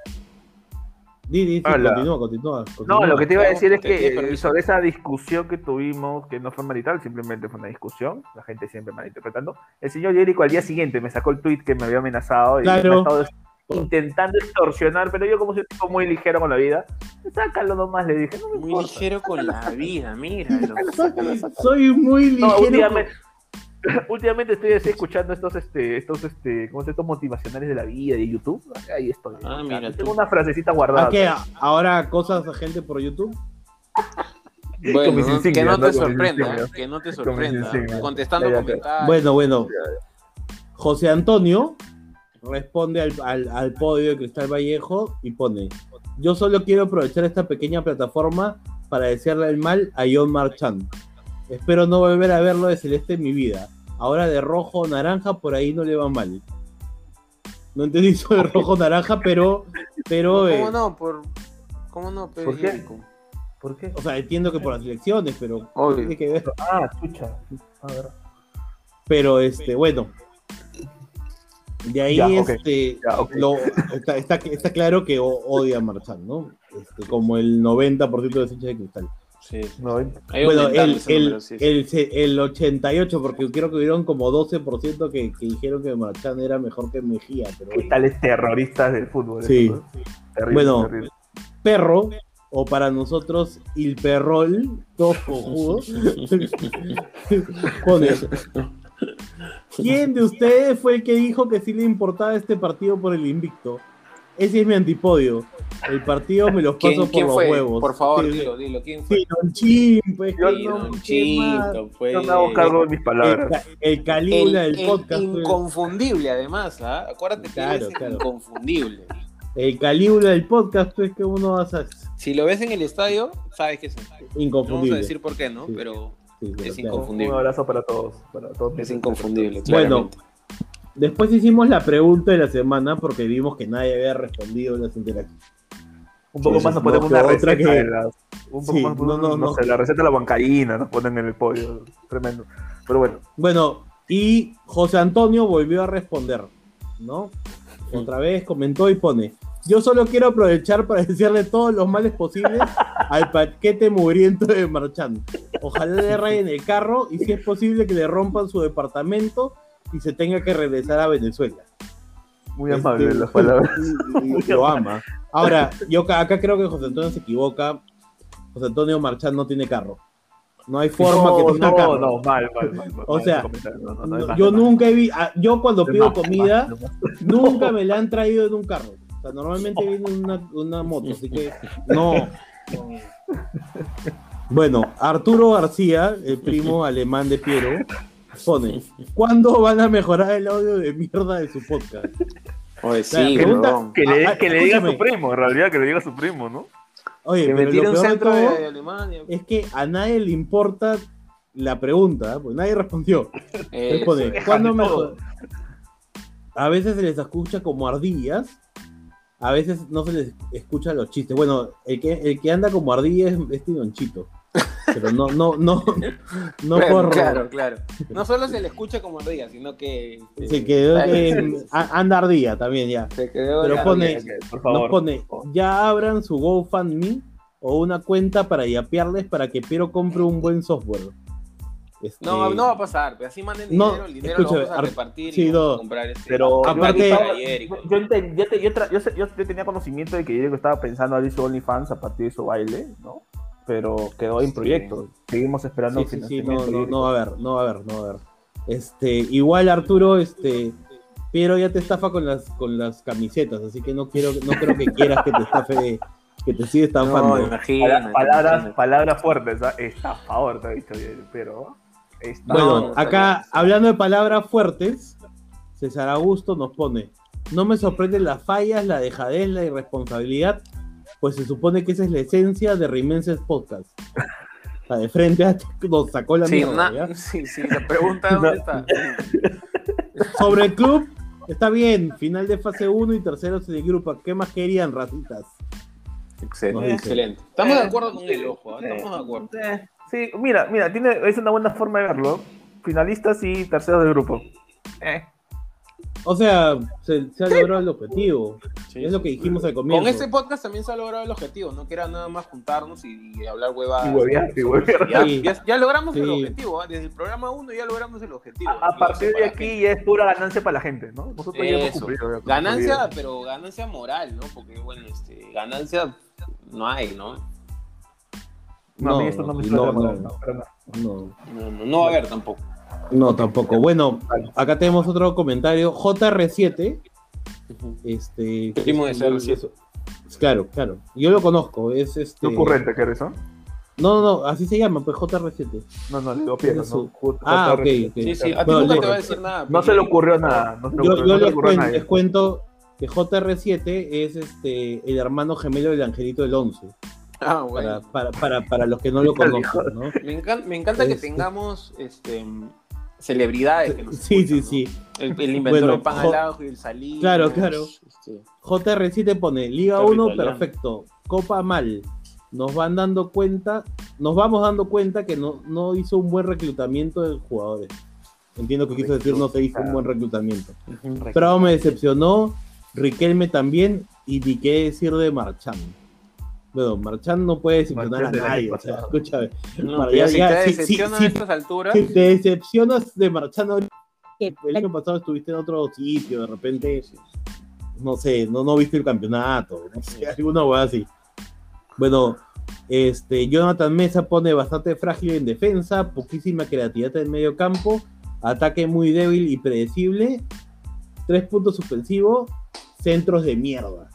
Di, di, sí, Hola. continúa, continúa, No, lo que te iba a decir es que eh, sobre esa discusión que tuvimos, que no fue marital, simplemente fue una discusión, la gente siempre malinterpretando. El señor Jericho al día siguiente me sacó el tweet que me había amenazado y Claro. me ha estado intentando extorsionar, pero yo como soy un tipo muy ligero con la vida, sácalo nomás, le dije, no me Muy importa. ligero con la vida, míralo. [laughs] Soy muy No, ligero. últimamente, [coughs] últimamente estoy así escuchando estos, este, estos, este, ¿cómo se llama? estos motivacionales de la vida de YouTube. Ahí estoy. Ah, mira Tengo una frasecita ¿A guardada. qué? ¿Ahora cosas a gente por YouTube? Bueno, ¿no? que no te sorprenda. ¿eh? que no te sorprenda. Contestando Ya, ya, ya. comentarios. Bueno, bueno. José Antonio responde al, al- al podio de Cristal Vallejo y pone: Yo solo quiero aprovechar esta pequeña plataforma para desearle el mal a John Marchand. Espero no volver a verlo de celeste en mi vida. Ahora de rojo o naranja, por ahí no le va mal. No entendí eso de rojo o naranja, pero. pero eh, ¿Cómo no? Por... ¿Cómo no? Pe, ¿Por qué? Jericho? ¿Por qué? O sea, entiendo que por las elecciones, pero. Obvio. Tiene que ver. [laughs] Ah, chucha. A ver. Pero este, bueno. De ahí Ya, este Ya, lo- está, está, está claro que odia a Marchand, ¿no? Este, como el 90% de los hinchas de cristal. Sí. No, Hay Bueno, el, el, número, sí, sí. el, se- el 88, porque creo que hubieron como 12% que, que dijeron que Marchand era mejor que Mejía. Pero ¿Qué tales terroristas del fútbol? Sí. eso, ¿no? Terrible, Bueno, terrible. Perro, o para nosotros, il perrol, todos cojudos, pone, ¿Quién de ustedes fue el que dijo que sí le importaba este partido por el invicto? Ese es mi antipodio. El partido me los paso ¿Quién, por quién los fue? huevos. Por favor, Sí, dilo, dilo. ¿Quién fue? Tinonchín, pues, que no, no. Tinonchito, fue. Yo me hago cargo de mis El, palabras. el El, del el podcast. pues. inconfundible, además, ¿ah? Acuérdate que Claro, es claro. inconfundible. El Calígula del podcast, pues, que uno va a Si lo ves en el estadio, sabes que es él. No vamos a inconfundible. decir por qué, ¿no? Sí. Pero Sí, pero es claro. inconfundible. Un abrazo para todos. Para todos es inconfundible, Bueno. Después hicimos la pregunta de la semana porque vimos que nadie había respondido las interacciones. Un poco Sí, más nos ponen no, una receta. que- de las- un poco Sí, más, no, no, no, no. sé, la receta de la bancaína nos ponen en el podio. Tremendo. Pero bueno. Bueno, y José Antonio volvió a responder, ¿no? Otra vez comentó y pone, yo solo quiero aprovechar para desearle todos los males posibles [laughs] al paquete mugriento de Marchand. Ojalá le rayen el carro y si es posible que le rompan su departamento y se tenga que regresar a Venezuela. Muy Este, amable las palabras. [laughs] y- y- y lo ama. Ahora, yo acá creo que José Antonio se equivoca. José Antonio Marchán no tiene carro. No hay forma que tenga no, carro. no, mal, mal, mal, [laughs] mal, O sea, no, más, yo nunca he visto, yo cuando pido más, comida, más, nunca me la han traído en un carro. O sea, normalmente viene en una, una moto, así que no. Bueno, Arturo García, el primo alemán de Piero, pone, ¿cuándo van a mejorar el audio de mierda de su podcast? Oye, La sí, pregunta- weón. Que le, Ah, ah, que le diga a su primo, en realidad, que le diga a su primo, ¿no? Oye, Que pero lo un peor de centro todo de Alemania. es que a nadie le importa la pregunta, pues nadie respondió. Todo. A veces se les escucha como ardillas, a veces no se les escucha los chistes. Bueno, el que, el que anda como ardilla es, es Tinonchito. Pero no, no, no, no Claro, por. Claro, claro. No solo se le escucha como ardilla, sino que. este, Se quedó a- anda ardilla también ya. Se quedó Pero pone- Por Nos favor. pone, ya abran su GoFundMe o una cuenta para yapearles para que Piero compre un buen software. Este, No, no va a pasar, pero así manden No, dinero, el dinero escúchame, lo vamos a Ar- repartir sí, y vamos no. a comprar este. Pero yo Aparte- yo tenía conocimiento de que Diego estaba pensando abrir su OnlyFans a partir de su baile, ¿no? Pero quedó en proyecto. Seguimos esperando Sí, sí, sí, no, no, no va a haber, no va a haber, no va a haber. Este, igual Arturo, este, Piero ya te estafa con las, con las camisetas, así que no quiero, no creo que quieras que te estafe, que te siga estafando. No, imagínate, Pala- palabras, imagínate. palabras fuertes, ¿ah? estafador, te ha dicho pero. está- Bueno, No, no, está acá, bien. hablando de palabras fuertes, César Augusto nos pone, no me sorprenden las fallas, la dejadez, la irresponsabilidad, pues se supone que esa es la esencia de Rimenses Podcast. O sea, de frente a nos sacó la Sí, mierda, sí, sí, la pregunta dónde está. Sobre el club, está bien, final de fase 1 y terceros el grupo, ¿qué más querían, racitas? Excelente. Excelente. Estamos de Eh, acuerdo con el ojo, ¿ah? estamos de acuerdo. Eh, Sí, mira, mira, tiene, es una buena forma de verlo. Finalistas y terceros del grupo. Eh. O sea, se, se ha logrado el objetivo, Sí, es lo que dijimos al comienzo. Con este podcast también se ha logrado el objetivo, no que era nada más juntarnos y, y hablar huevadas. Y huevear, y huevear. Ya, Sí. ya- ya logramos el objetivo, ¿ah? desde el programa 1 ya logramos el objetivo. A, a partir de aquí ya es pura ganancia para la gente, ¿no? Nosotros ya hemos Eso. cumplido. ya con Ganancia, pero ganancia moral, ¿no? Porque, bueno, este, ganancia no hay, ¿no? No, a mí No, esto no me no, no, moral, no. no. No, No, no, no va a haber tampoco. No, tampoco. Bueno, acá tenemos otro comentario. JR7, este... Primo de CR7. Claro, claro. Yo lo conozco, es este... ¿Qué ocurrente que eres, no? No, no, así se llama, pues JR7. No, no, le digo Piero. ¿no? Ah, ok. Sí, sí, a ti Bueno, nunca le- te va a decir nada. No se le ocurrió nada. No se le ocurrió, yo les, cuento, les cuento que JR7 es este el hermano gemelo del Angelito del 11. Ah, Para, bueno. para, para, para los que no lo conozcan, ¿no? Me, encan- me encanta que Este. tengamos este, celebridades que nos Sí, sí, sí. El, el inventor Bueno, del pan al ajo y el salí. Claro, claro. Este, JR7 pone Liga Perro 1, italiano. perfecto. Copa mal. Nos van dando cuenta, nos vamos dando cuenta que no, no hizo un buen reclutamiento de jugadores. Entiendo que quiso decir no se hizo un buen reclutamiento. Prado me decepcionó, Riquelme también, y ni qué decir de Marchán. Bueno, Marchán no puede decepcionar a Marchán del año nadie, o sea, escúchame. No, Para pero ya- si ya, te decepcionan sí. a estas alturas, Si te decepcionas de ahorita, que el año pasado estuviste en otro sitio, de repente, no sé, no, no viste el campeonato, no sé, alguna [laughs] hueá así. Bueno, este, Jonathan Mesa pone bastante frágil en defensa, poquísima creatividad en medio campo, ataque muy débil y predecible, tres puntos suspensivos, centros de mierda.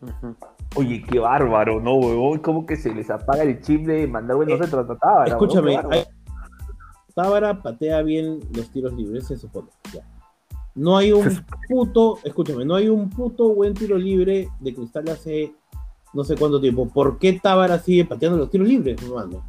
Ujú. Oye, qué bárbaro, ¿no, huevón? Como que se les apaga el chip de mandar buenos centros a Tábara, Escúchame, hay- Tábara patea bien los tiros libres, se supone. ya. No hay un puto, escúchame, no hay un puto buen tiro libre de cristal hace no sé cuánto tiempo. ¿Por qué Tábara sigue pateando los tiros libres, hermano?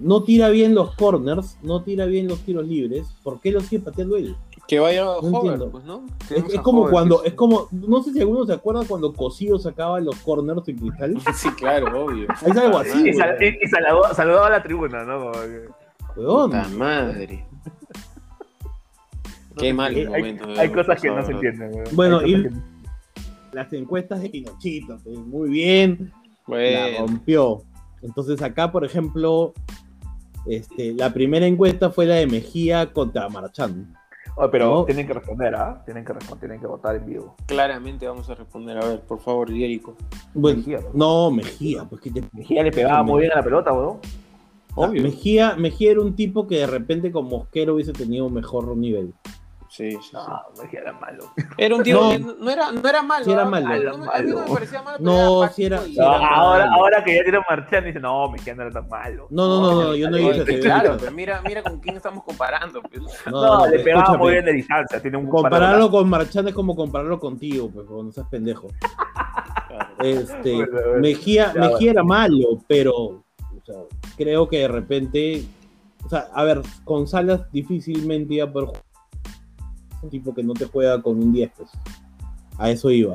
No tira bien los corners, no tira bien los tiros libres. ¿Por qué los sigue pateando él? Que vaya a No Hover, entiendo. pues, ¿no? Es, como Hover, cuando, es como, no sé si alguno se acuerda cuando Cosío sacaba los corners en cristal. [laughs] Sí, claro, obvio. Es algo así, Y, sal- y- y saludaba, saludaba a la tribuna, ¿no? Puta madre. Qué mal hay, momento. hay cosas que no se entienden. Bueno, y- que- Las encuestas de Pinochito, muy bien. la rompió. Entonces acá, por ejemplo, este, la primera encuesta fue la de Mejía contra Marchán. Oh, pero No. tienen que responder, ¿ah? Tienen que responder, tienen que votar en vivo. Claramente vamos a responder. A ver, por favor, Diérico. Bueno, Mejía, ¿no? no, Mejía, pues que te... Mejía le pegaba muy bien a la pelota, weón. Obvio. Mejía, Mejía era un tipo que de repente con Mosquero hubiese tenido un mejor nivel. Sí, sí, sí. No, Mejía era malo. Era un tío No. que no, era, no era malo. Sí era malo. A mí Era no me- a mí no me malo. parecía malo. No, pero era sí era- sí No, ahora, malo. ahora que ya tiene Marchán, dice, no, Mejía no era tan malo. No, no, no, no, yo no que que- claro, pero mira, mira con quién estamos comparando. pues. No, le pegaba muy bien de distancia, tiene un Compararlo con Marchand es como compararlo contigo, pues, cuando seas pendejo. Este, Bueno, bueno. Mejía, Ya, Mejía era malo, pero o sea, creo que de repente, o sea, a ver, con Salas difícilmente iba a poder jugar un tipo que no te juega con un 10, pues. A eso iba.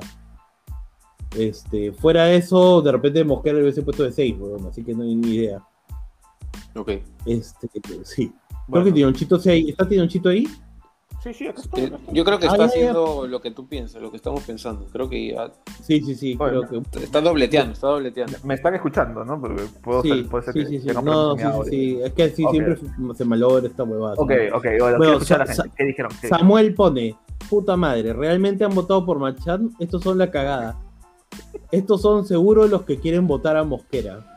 Este, fuera de eso, de repente Mosquera le hubiese puesto de 6, weón, así que no hay ni idea. Ok. Este, sí. Creo Bueno. que Tinonchito sí hay- ¿Está Tinonchito ahí? Sí, sí, acá estoy. Eh, Yo creo que Ah, está ya, ya. haciendo lo que tú piensas, lo que estamos pensando. Creo que ya Sí, sí, sí, Bueno. creo que está dobleteando, está dobleteando. Me están escuchando, ¿no? Porque puedo Sí, ser, puede ser sí, que sí, No, sí, sí, sí. Es que sí, siempre se malogra esta huevada. Ok, ok, bueno, Bueno, quiero escuchar a la gente. ¿Qué dijeron? ¿Qué Samuel pone, puta madre, ¿realmente han votado por Machan? Estos son la cagada. Estos son seguros los que quieren votar a Mosquera.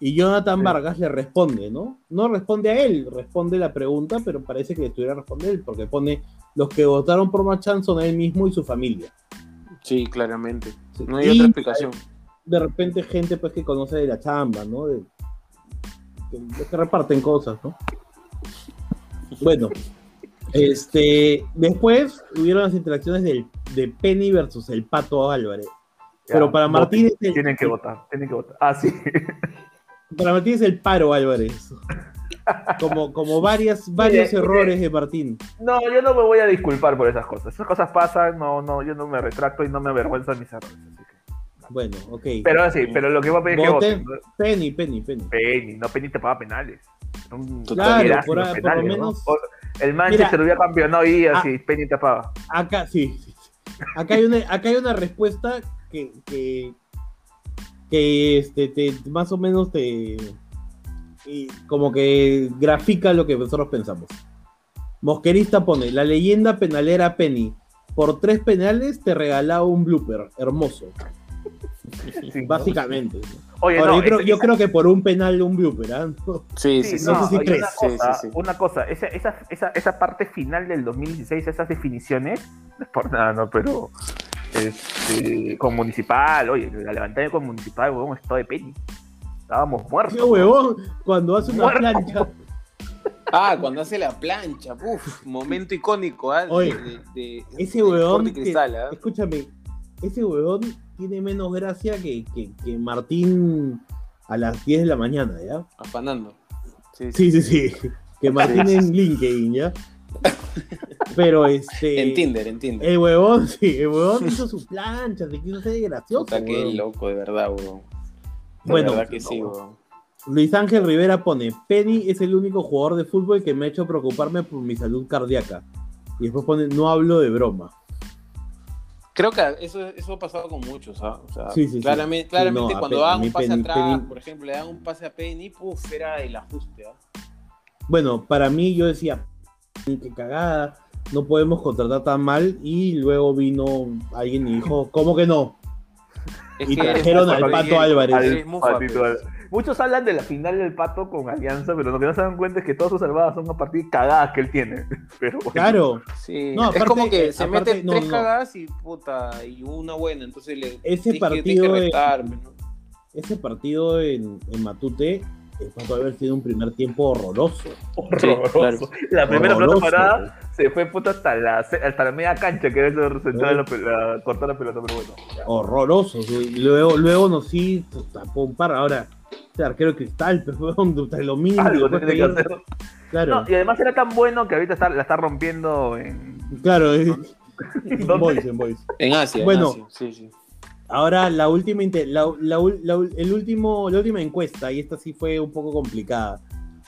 Y Jonathan Sí. Vargas le responde, ¿no? No responde a él, responde la pregunta, pero parece que le estuviera respondiendo él, porque pone, los que votaron por Machan son él mismo y su familia. Sí, claramente. Sí. No hay Y, otra explicación. De repente gente pues que conoce de la chamba, ¿no? De, que, de que reparten cosas, ¿no? Bueno, este, después hubieron las interacciones del, de Penny versus el Pato Álvarez. Ya, Pero para voten. Martín es el- Tienen que votar, tienen que votar. Ah, sí. [laughs] Para Martín es el paro Álvarez. Como, como varias, varios Mire, errores de Martín. No, yo no me voy a disculpar por esas cosas. Esas cosas pasan, no, no, yo no me retracto y no me avergüenzo de mis errores. Así que... Bueno, ok. Pero sí, pero lo que voy a pedir es que Voten. Penny, Penny, Penny. Penny, no Penny te paga penales. Un Claro, por- por lo menos- el Manchester hubiera campeonado y así, Penny te paga. Acá, sí, sí, sí. Acá hay una, acá hay una respuesta que, que, que este, te, más o menos te y como que grafica lo que nosotros pensamos. Mosquerista pone, la leyenda penalera Penny. Por tres penales te regalaba un blooper. Hermoso. [laughs] Sí, ¿no? Básicamente. Oye, Ahora, no, yo, creo, ese- yo creo que por un penal un blooper. No. Sí, Sí, sí, sí. no sé si oye, crees. Una Sí, cosa, sí, sí. una cosa esa, esa, esa, esa parte final del 2016, esas definiciones, no es [laughs] por nada, ¿no? Pero este, con Municipal, oye, la levantada con Municipal, huevón, es todo de Penny. Estábamos muertos. Qué huevón, cuando hace una Muerto. plancha. Ah, cuando hace la plancha, uf, momento icónico, ¿ah? De- Oye, de, de- Ese de huevón, que- ¿ah? escúchame, ese huevón tiene menos gracia que, que, que Martín a las 10 de la mañana, ¿ya? Afanando. Sí, sí. Sí, sí, sí. Que Martín en LinkedIn, ¿ya? [laughs] Pero este. En Tinder, en Tinder. El huevón, sí, el huevón hizo su plancha, se quiso ser gracioso. Puta, qué huevón. loco, de verdad, weón. De Bueno, verdad que sí, weón. Luis Ángel Rivera pone: Penny es el único jugador de fútbol que me ha hecho preocuparme por mi salud cardíaca. Y después pone: No hablo de broma. Creo que eso, eso ha pasado con muchos, ¿ah? O sea, Sí, sí, sí. claramente, Sí, claramente no, a cuando mí un pase Penny- atrás, Penny- por ejemplo, le daban un pase a Penny, puf, era el ajuste, ¿ah? Bueno, para mí yo decía, qué cagada, no podemos contratar tan mal y luego vino alguien y dijo, ¿cómo que no? Es Y que trajeron al Pato Álvarez. Patito. Muchos hablan de la final del pato con Alianza, pero lo que no se dan cuenta es que todas sus salvadas son a partir de cagadas que él tiene. [laughs] Pero bueno. Claro, Sí, No, es como que se aparte- mete no, tres no. cagadas y puta, y una buena, entonces le Ese que- partido ese partido en, en Matute, el Pato haber sido un primer tiempo horroroso. Horroroso. claro. La primera pelota Horroroso. parada se fue puta hasta la, hasta la media cancha que era central la, cortar la pelota, pero bueno. Horroroso. sí. Luego, luego nos sí tapó un par. Ahora, este arquero cristal, [laughs] pero lo. Algo después tiene que que- hacer. Claro, No, y además era tan bueno que ahorita está, la está rompiendo en. claro. En ¿Dónde? boys, en boys. En Asia, Bueno. en Asia, sí, sí. Ahora la última la, la la el último, la última encuesta, y esta sí fue un poco complicada,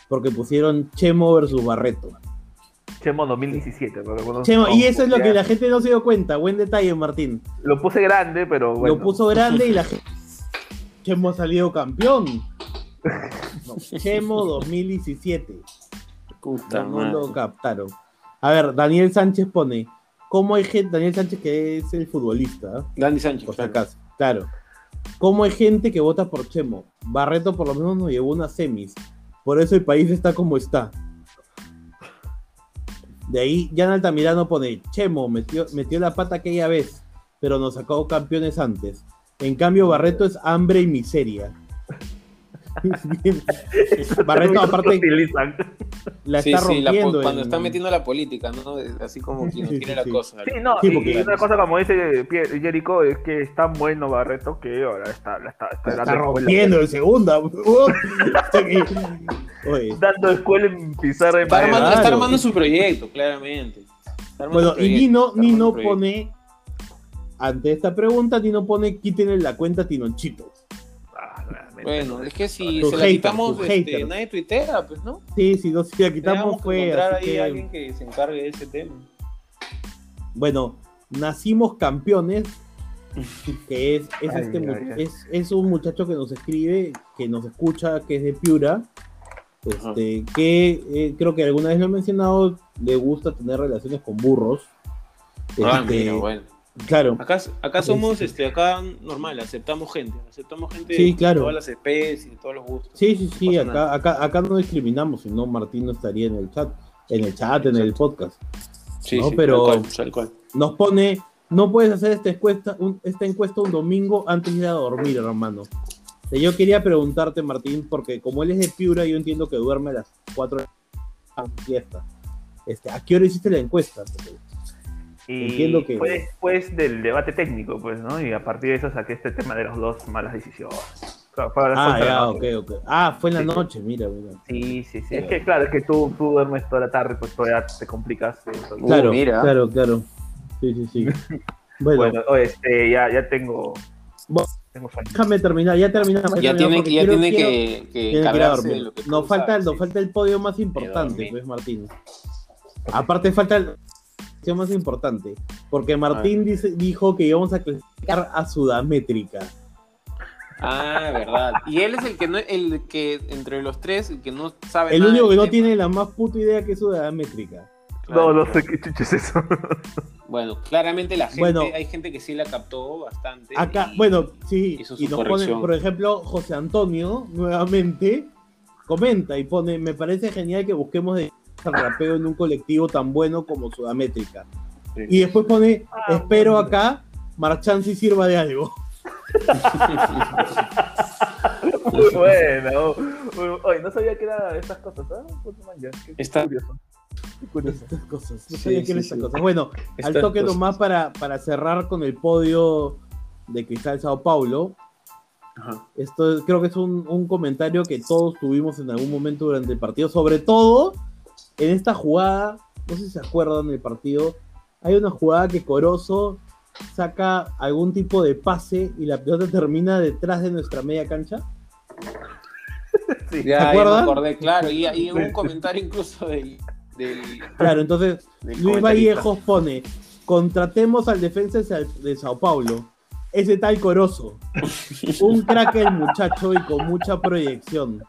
porque pusieron Chemo versus Barreto. Chemo 2017. porque cuando- Chemo, y eso es lo que la gente no se dio cuenta, buen detalle Martín. Lo puse grande, pero bueno. Lo puso grande y la gente... [laughs] Chemo ha salido campeón. No, Chemo 2017. Puta No, no lo captaron. A ver, Daniel Sánchez pone, ¿cómo hay gente, Daniel Sánchez que es el futbolista. Dandy Sánchez. por si claro. acaso, claro. ¿Cómo hay gente que vota por Chemo? Barreto por lo menos nos llevó unas semis. Por eso el país está como está. De ahí, Jan Altamirano pone, Chemo metió, metió la pata aquella vez, pero nos sacó campeones antes. En cambio, Barreto es hambre y miseria. [laughs] Barreto, aparte, utilizan. la Sí, está sí, la cuando en- está metiendo la política, ¿no? Así como quien no sí, la sí. cosa. Sí, no, Sí, y, porque- y una cosa como dice Jericho es que es tan bueno Barreto que ahora está, la está, está está rompiendo en segunda. Oye, dando escuela en pizarra Está armando, Claro. está armando su proyecto, claramente. Bueno, y Nino, Nino pone, ante esta pregunta, Nino pone, quítenle la cuenta a Tinochito. Ah. Bueno, es que si se la quitamos, este, haters. nadie tuitea, pues, ¿no? Sí, sí, no, si la quitamos fue encontrar ahí que- alguien que se encargue de ese tema. Bueno, nacimos campeones, [laughs] que es, es, Ay, este, mu- ay, ay. es, es un muchacho que nos escribe, que nos escucha, que es de Piura, este, que eh, creo que alguna vez lo he mencionado, le gusta tener relaciones con burros. Ah, Este, mira, bueno. Claro, Acá, acá somos, este, acá normal, aceptamos gente, aceptamos gente Sí, de claro. todas las especies, de todos los gustos. sí, sí, sí, acá, acá, acá no discriminamos, si no Martín no estaría en el chat, en el chat, en el podcast. Sí, No, sí, pero- tal cual, tal cual. Nos pone, no puedes hacer esta encuesta, un- esta encuesta un domingo antes de ir a dormir, hermano. Yo quería preguntarte, Martín, porque como él es de Piura, yo entiendo que duerme a las 4 de la fiesta. Este, ¿A qué hora hiciste la encuesta? Porque- Y Entiendo que- fue después del debate técnico, pues, ¿no? Y a partir de eso saqué este tema de los dos malas decisiones. Claro, las Ah, ya, ok, ok. Ah, fue en la Sí, noche, mira, mira. Sí, sí, sí. Es que claro, es que tú, tú duermes toda la tarde, pues todavía te complicas. entonces- Uh, Claro, mira. claro, claro. Sí, sí, sí. [laughs] Bueno, Bueno, oye, este, ya, ya tengo. Bueno. Tengo sueño. déjame terminar, ya terminamos. Ya terminamos, tiene, ya quiero- tiene quiero- que, que tiene lo que Nos falta, sabes, nos sí. falta el podio más importante, pues, Martín. Aparte falta el más importante, porque Martín dice, dijo que íbamos a clasificar a Sudamétrica. Ah, verdad. Y él es el que no, el que entre los tres, el que no sabe El nada único que no tema. tiene la más puta idea que es Sudamétrica. Claro. No, no sé qué chucha es eso. [laughs] Bueno, claramente la gente, Bueno. hay gente que sí la captó bastante. Acá, y- bueno, sí, hizo su y nos pone, por ejemplo, José Antonio, nuevamente, comenta y pone, me parece genial que busquemos de al rapeo en un colectivo tan bueno como Sudamétrica. Sí. Y después pone, Ah, espero bueno. acá, marchan si sirva de algo. [laughs] Muy bueno. Oye, no sabía que era estas cosas, ya, Qué Está- curioso. Qué curioso. Estas cosas, no Sí, sabía que eran sí, estas sí. cosas. Bueno, al Estas toque cosas. nomás para, para cerrar con el podio de Cristal Sao Paulo. Ajá. Esto creo que es un, un comentario que todos tuvimos en algún momento durante el partido, sobre todo en esta jugada, no sé si se acuerdan del partido, hay una jugada que Corozo saca algún tipo de pase y la pelota termina detrás de nuestra media cancha. Sí. Ya, ya me acordé, claro. Y, y un comentario incluso del. del, Claro, entonces del Luis. Vallejos pone, contratemos al defensa de Sa- de Sao Paulo, ese tal Corozo, un crack el muchacho y con mucha proyección.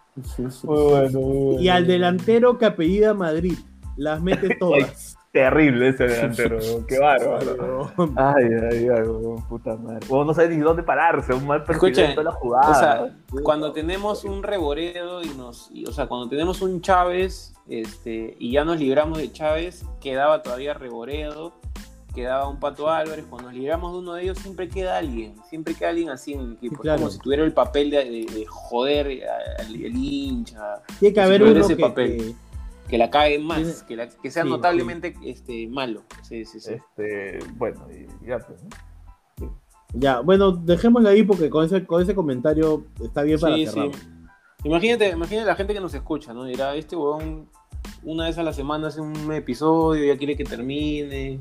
Muy bueno, muy bueno. Y al delantero que apellida Madrid, las mete todas. Terrible ese delantero, qué [laughs] bárbaro. Ay, ay, ay, puta madre. Weón, no sabe ni dónde pararse, un mal perfil toda la jugada. O sea, cuando tenemos un Reboredo y nos. y, o sea, cuando tenemos un Chávez este, y ya nos libramos de Chávez, quedaba todavía Reboredo, quedaba un Pato Álvarez. Cuando nos libramos de uno de ellos, siempre queda alguien. Siempre queda alguien así en el equipo. Claro. como si tuviera el papel de, de- de joder al, al hincha, Tiene que haber uno ese que, papel. que- que la cague más, que, la- que sea Sí, notablemente Este, malo. Sí, sí, sí. Este, bueno, y ya pues, ¿no? Ya, bueno, dejémoslo ahí porque con ese, con ese comentario está bien para Sí, cerrar. sí. Imagínate, imagínate la gente que nos escucha, ¿no? Dirá, este huevón una vez a la semana hace un episodio, ya quiere que termine.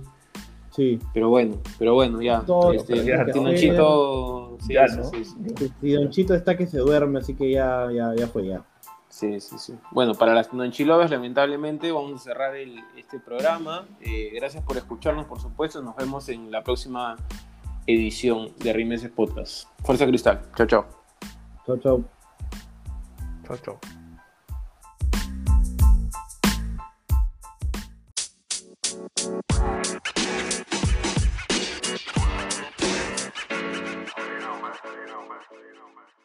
Sí. Pero bueno, pero bueno, ya. Todo este, que Tinochito, sí, Ya, sí, ¿no? sí, sí. Y Don Chito está que se duerme, así que ya, ya, ya fue ya. Sí, sí, sí. Bueno, para las nonchilovas, lamentablemente, vamos a cerrar el- este programa. Eh, gracias por escucharnos, por supuesto. Nos vemos en la próxima edición de Rimeses Podcast. Fuerza Cristal. Chao, chao. Chau, chau. Chau, chau. just so you know, man.